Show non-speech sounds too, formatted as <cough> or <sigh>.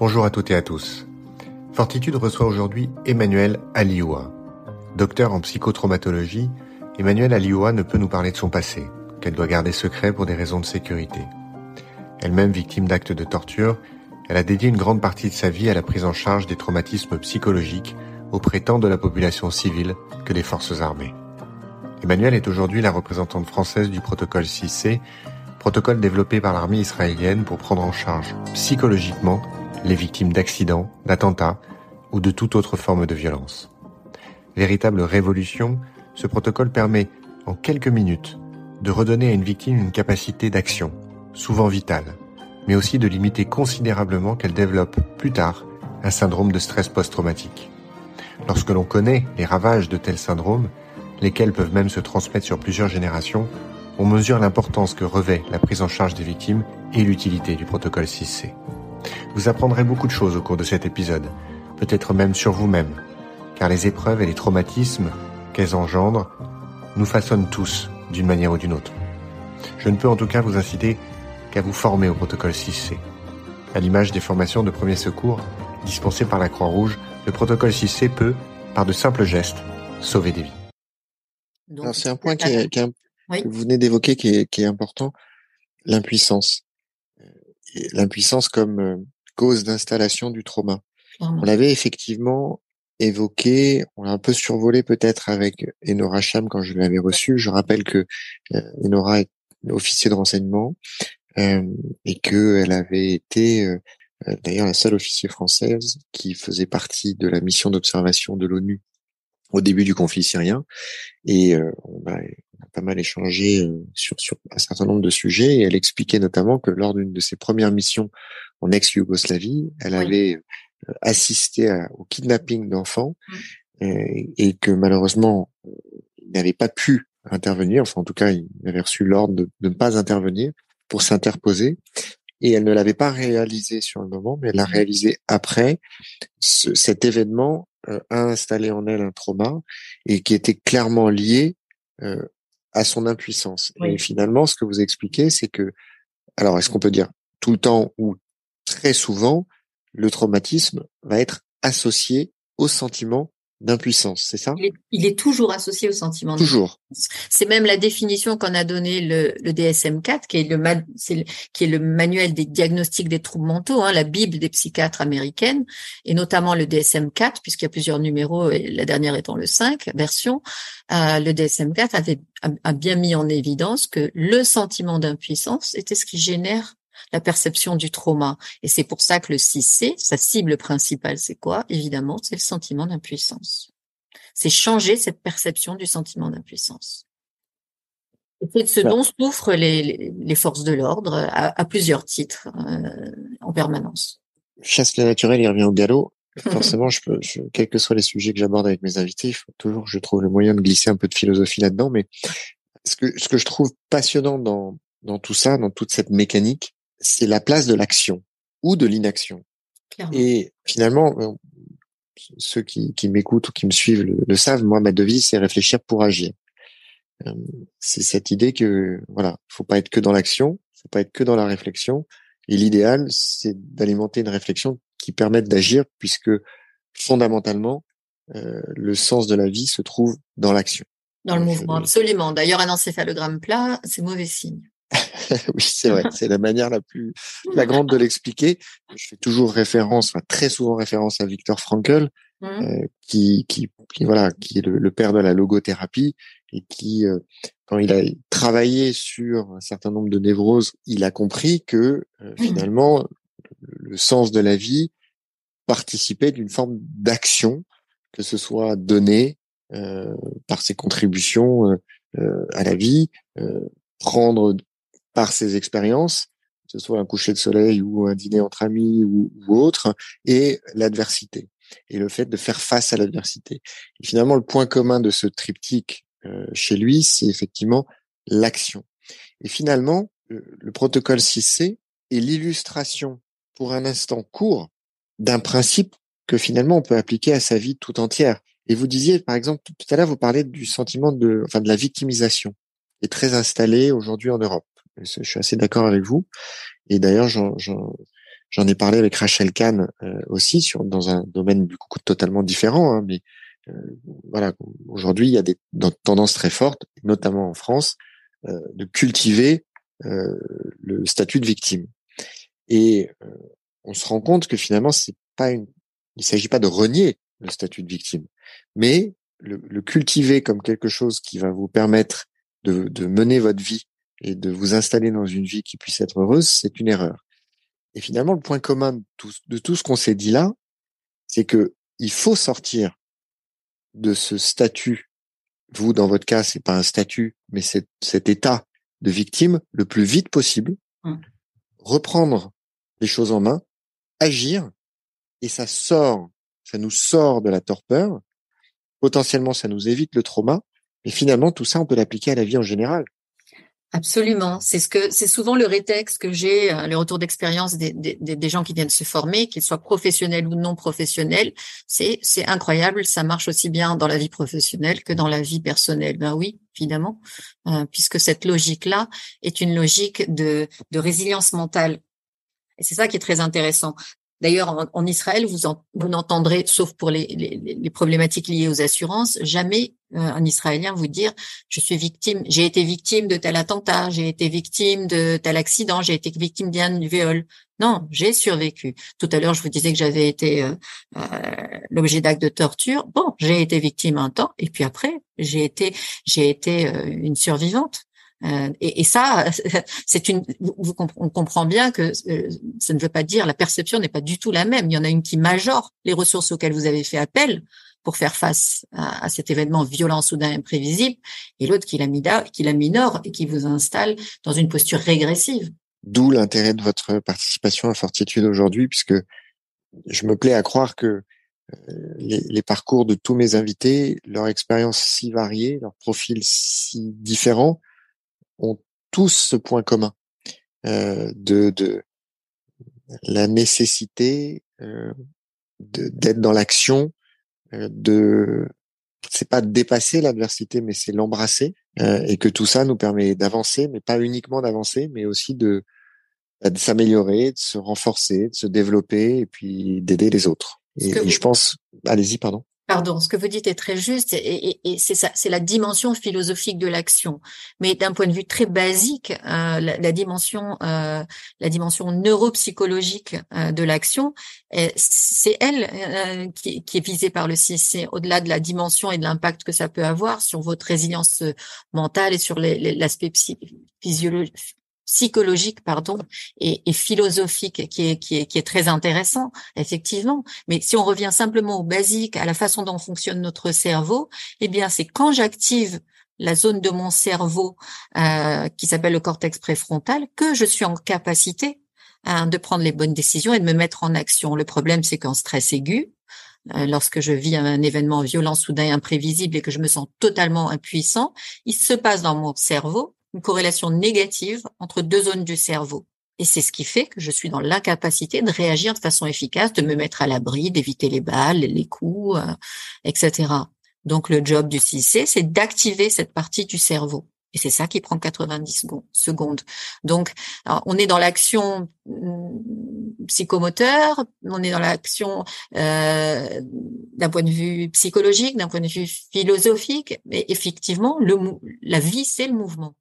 Bonjour à toutes et à tous. Fortitude reçoit aujourd'hui Emmanuel Alioua. Docteur en psychotraumatologie, Emmanuel Alioua ne peut nous parler de son passé, qu'elle doit garder secret pour des raisons de sécurité. Elle-même victime d'actes de torture, elle a dédié une grande partie de sa vie à la prise en charge des traumatismes psychologiques auprès tant de la population civile que des forces armées. Emmanuel est aujourd'hui la représentante française du protocole 6C, protocole développé par l'armée israélienne pour prendre en charge psychologiquement les victimes d'accidents, d'attentats ou de toute autre forme de violence. Véritable révolution, ce protocole permet, en quelques minutes, de redonner à une victime une capacité d'action, souvent vitale, mais aussi de limiter considérablement qu'elle développe plus tard un syndrome de stress post-traumatique. Lorsque l'on connaît les ravages de tels syndromes, lesquels peuvent même se transmettre sur plusieurs générations, on mesure l'importance que revêt la prise en charge des victimes et l'utilité du protocole 6C. Vous apprendrez beaucoup de choses au cours de cet épisode, peut-être même sur vous-même, car les épreuves et les traumatismes qu'elles engendrent nous façonnent tous d'une manière ou d'une autre. Je ne peux en tout cas vous inciter qu'à vous former au protocole 6C. À l'image des formations de premier secours dispensées par la Croix-Rouge, le protocole 6C peut, par de simples gestes, sauver des vies. Alors c'est un point qui est, que vous venez d'évoquer qui est, qui est important, l'impuissance. L'impuissance comme euh, cause d'installation du trauma. On l'avait effectivement évoqué, on l'a un peu survolé peut-être avec Enora Cham quand je l'avais reçu. Je rappelle que euh, Enora est officier de renseignement euh, et qu'elle avait été euh, d'ailleurs la seule officier française qui faisait partie de la mission d'observation de l'ONU au début du conflit syrien. Et euh, on, a, pas mal échangé euh, sur, sur un certain nombre de sujets. Et elle expliquait notamment que lors d'une de ses premières missions en ex-Yougoslavie, elle avait euh, assisté au kidnapping d'enfants et, que malheureusement, il n'avait pas pu intervenir. Enfin, en tout cas, il avait reçu l'ordre de, ne pas intervenir pour s'interposer. Et elle ne l'avait pas réalisé sur le moment, mais elle l'a réalisé après. cet événement euh, a installé en elle un trauma et qui était clairement lié euh, à son impuissance. Et finalement, ce que vous expliquez, c'est que, alors, est-ce qu'on peut dire tout le temps ou très souvent, le traumatisme va être associé au sentiment d'impuissance, c'est ça? Il est, toujours associé au sentiment Toujours. C'est même la définition qu'en a donné le, le DSM-4, qui est le, qui est le manuel des diagnostics des troubles mentaux, hein, la bible des psychiatres américaines, et notamment le DSM-4, puisqu'il y a plusieurs numéros, et la dernière étant le 5 version. Euh, le DSM-4 avait a bien mis en évidence que le sentiment d'impuissance était ce qui génère la perception du trauma. Et c'est pour ça que le 6C, sa cible principale, c'est quoi? Évidemment, c'est le sentiment d'impuissance. C'est changer cette perception du sentiment d'impuissance. C'est ce dont souffrent les, les, forces de l'ordre à, plusieurs titres euh, en permanence. Chasse la naturelle, il revient au galop. <laughs> Forcément, je peux, quels que soient les sujets que j'aborde avec mes invités, il faut toujours je trouve le moyen de glisser un peu de philosophie là-dedans. Mais ce que, ce que je trouve passionnant dans, dans tout ça, dans toute cette mécanique, c'est la place de l'action ou de l'inaction. Et finalement, euh, ceux qui, qui m'écoutent ou qui me suivent le, savent, moi, ma devise, c'est réfléchir pour agir. Euh, c'est cette idée que, voilà, faut pas être que dans l'action, faut pas être que dans la réflexion. Et l'idéal, c'est d'alimenter une réflexion qui permette d'agir, puisque fondamentalement, euh, le sens de la vie se trouve dans l'action. Dans le mouvement, absolument. D'ailleurs, un encéphalogramme plat, c'est mauvais signe. <laughs> oui, c'est vrai. C'est la manière la plus la grande de l'expliquer. Je fais toujours référence, enfin très souvent référence à Victor Frankl, mmh. euh, qui, qui, voilà, qui est le, père de la logothérapie et qui, euh, quand il a travaillé sur un certain nombre de névroses, il a compris que euh, finalement le, sens de la vie participait d'une forme d'action, que ce soit donné par ses contributions à la vie, prendre par ses expériences, que ce soit un coucher de soleil ou un dîner entre amis ou, autre, et l'adversité et le fait de faire face à l'adversité. Et finalement, le point commun de ce triptyque euh, chez lui, c'est effectivement l'action. Et finalement, le, protocole 6C est l'illustration pour un instant court d'un principe que finalement on peut appliquer à sa vie tout entière. Et vous disiez, par exemple, tout à l'heure, vous parlez du sentiment de, enfin, de la victimisation, qui est très installé aujourd'hui en Europe. Je suis assez d'accord avec vous. Et d'ailleurs, J'en ai parlé avec Rachel Kahn aussi sur dans un domaine du coup totalement différent, hein, mais voilà, aujourd'hui il y a des tendances très fortes, notamment en France, de cultiver le statut de victime. Et on se rend compte que finalement c'est pas une, il s'agit pas de renier le statut de victime, mais le, cultiver comme quelque chose qui va vous permettre de, de, mener votre vie et de vous installer dans une vie qui puisse être heureuse, c'est une erreur. Et finalement, le point commun de tout, de tout ce qu'on s'est dit là, c'est que il faut sortir de ce statut. Vous, dans votre cas, c'est pas un statut, mais c'est cet état de victime le plus vite possible. Mmh. Reprendre les choses en main, agir, et ça sort, ça nous sort de la torpeur potentiellement ça nous évite le trauma, mais finalement tout ça on peut l'appliquer à la vie en général. Absolument, c'est ce que c'est souvent le rétexte que j'ai, euh, les retours d'expérience des, des, des, gens qui viennent se former, qu'ils soient professionnels ou non professionnels. C'est c'est incroyable, ça marche aussi bien dans la vie professionnelle que dans la vie personnelle. Ben oui, évidemment, euh, puisque cette logique-là est une logique de de résilience mentale. Et c'est ça qui est très intéressant. D'ailleurs, en, Israël, vous, n'entendrez, sauf pour les, problématiques liées aux assurances, jamais euh, un Israélien vous dire je suis victime, j'ai été victime de tel attentat, j'ai été victime de tel accident, j'ai été victime d'un viol. Non, j'ai survécu. Tout à l'heure, je vous disais que j'avais été euh, euh, l'objet d'actes de torture. Bon, j'ai été victime un temps, et puis après, j'ai été, j'ai été une survivante. Euh, et, et, ça, <laughs> c'est une. On comprend bien que euh, ça ne veut pas dire la perception n'est pas du tout la même. Il y en a une qui majore les ressources auxquelles vous avez fait appel pour faire face à, cet événement violent, soudain, imprévisible, et l'autre qui la, qui la minore et qui vous installe dans une posture régressive. D'où l'intérêt de votre participation à Fortitude aujourd'hui, puisque je me plais à croire que euh, les, parcours de tous mes invités, leur expérience si variée, leur profil si différent, ont tous ce point commun euh, de, de la nécessité euh, d'être dans l'action, euh, de c'est pas de dépasser l'adversité, mais c'est l'embrasser, euh, et que tout ça nous permet d'avancer, mais pas uniquement d'avancer, mais aussi de, bah, de s'améliorer, de se renforcer, de se développer, et puis d'aider les autres. et je pense, allez-y, pardon. Pardon, ce que vous dites est très juste et, c'est ça, c'est la dimension philosophique de l'action. Mais d'un point de vue très basique, euh, la, dimension, euh, la dimension neuropsychologique euh, de l'action, c'est elle qui, qui, est visée par le CIC. Au-delà de la dimension et de l'impact que ça peut avoir sur votre résilience mentale et sur l'aspect physiologique psychologique pardon et, philosophique qui est, qui est qui est très intéressant effectivement. Mais si on revient simplement au basique à la façon dont fonctionne notre cerveau eh bien c'est quand j'active la zone de mon cerveau euh, qui s'appelle le cortex préfrontal que je suis en capacité hein, de prendre les bonnes décisions et de me mettre en action. Le problème c'est qu'en stress aigu euh, lorsque je vis un événement violent, soudain, imprévisible et que je me sens totalement impuissant, il se passe dans mon cerveau une corrélation négative entre deux zones du cerveau. Et c'est ce qui fait que je suis dans l'incapacité de réagir de façon efficace, de me mettre à l'abri, d'éviter les balles, les coups, euh, etc. Donc le job du CIC, c'est d'activer cette partie du cerveau. Et c'est ça qui prend 90 secondes. Donc, on est dans l'action mm, psychomoteur, on est dans l'action euh, d'un point de vue psychologique, d'un point de vue philosophique, mais effectivement, la vie, c'est le mouvement.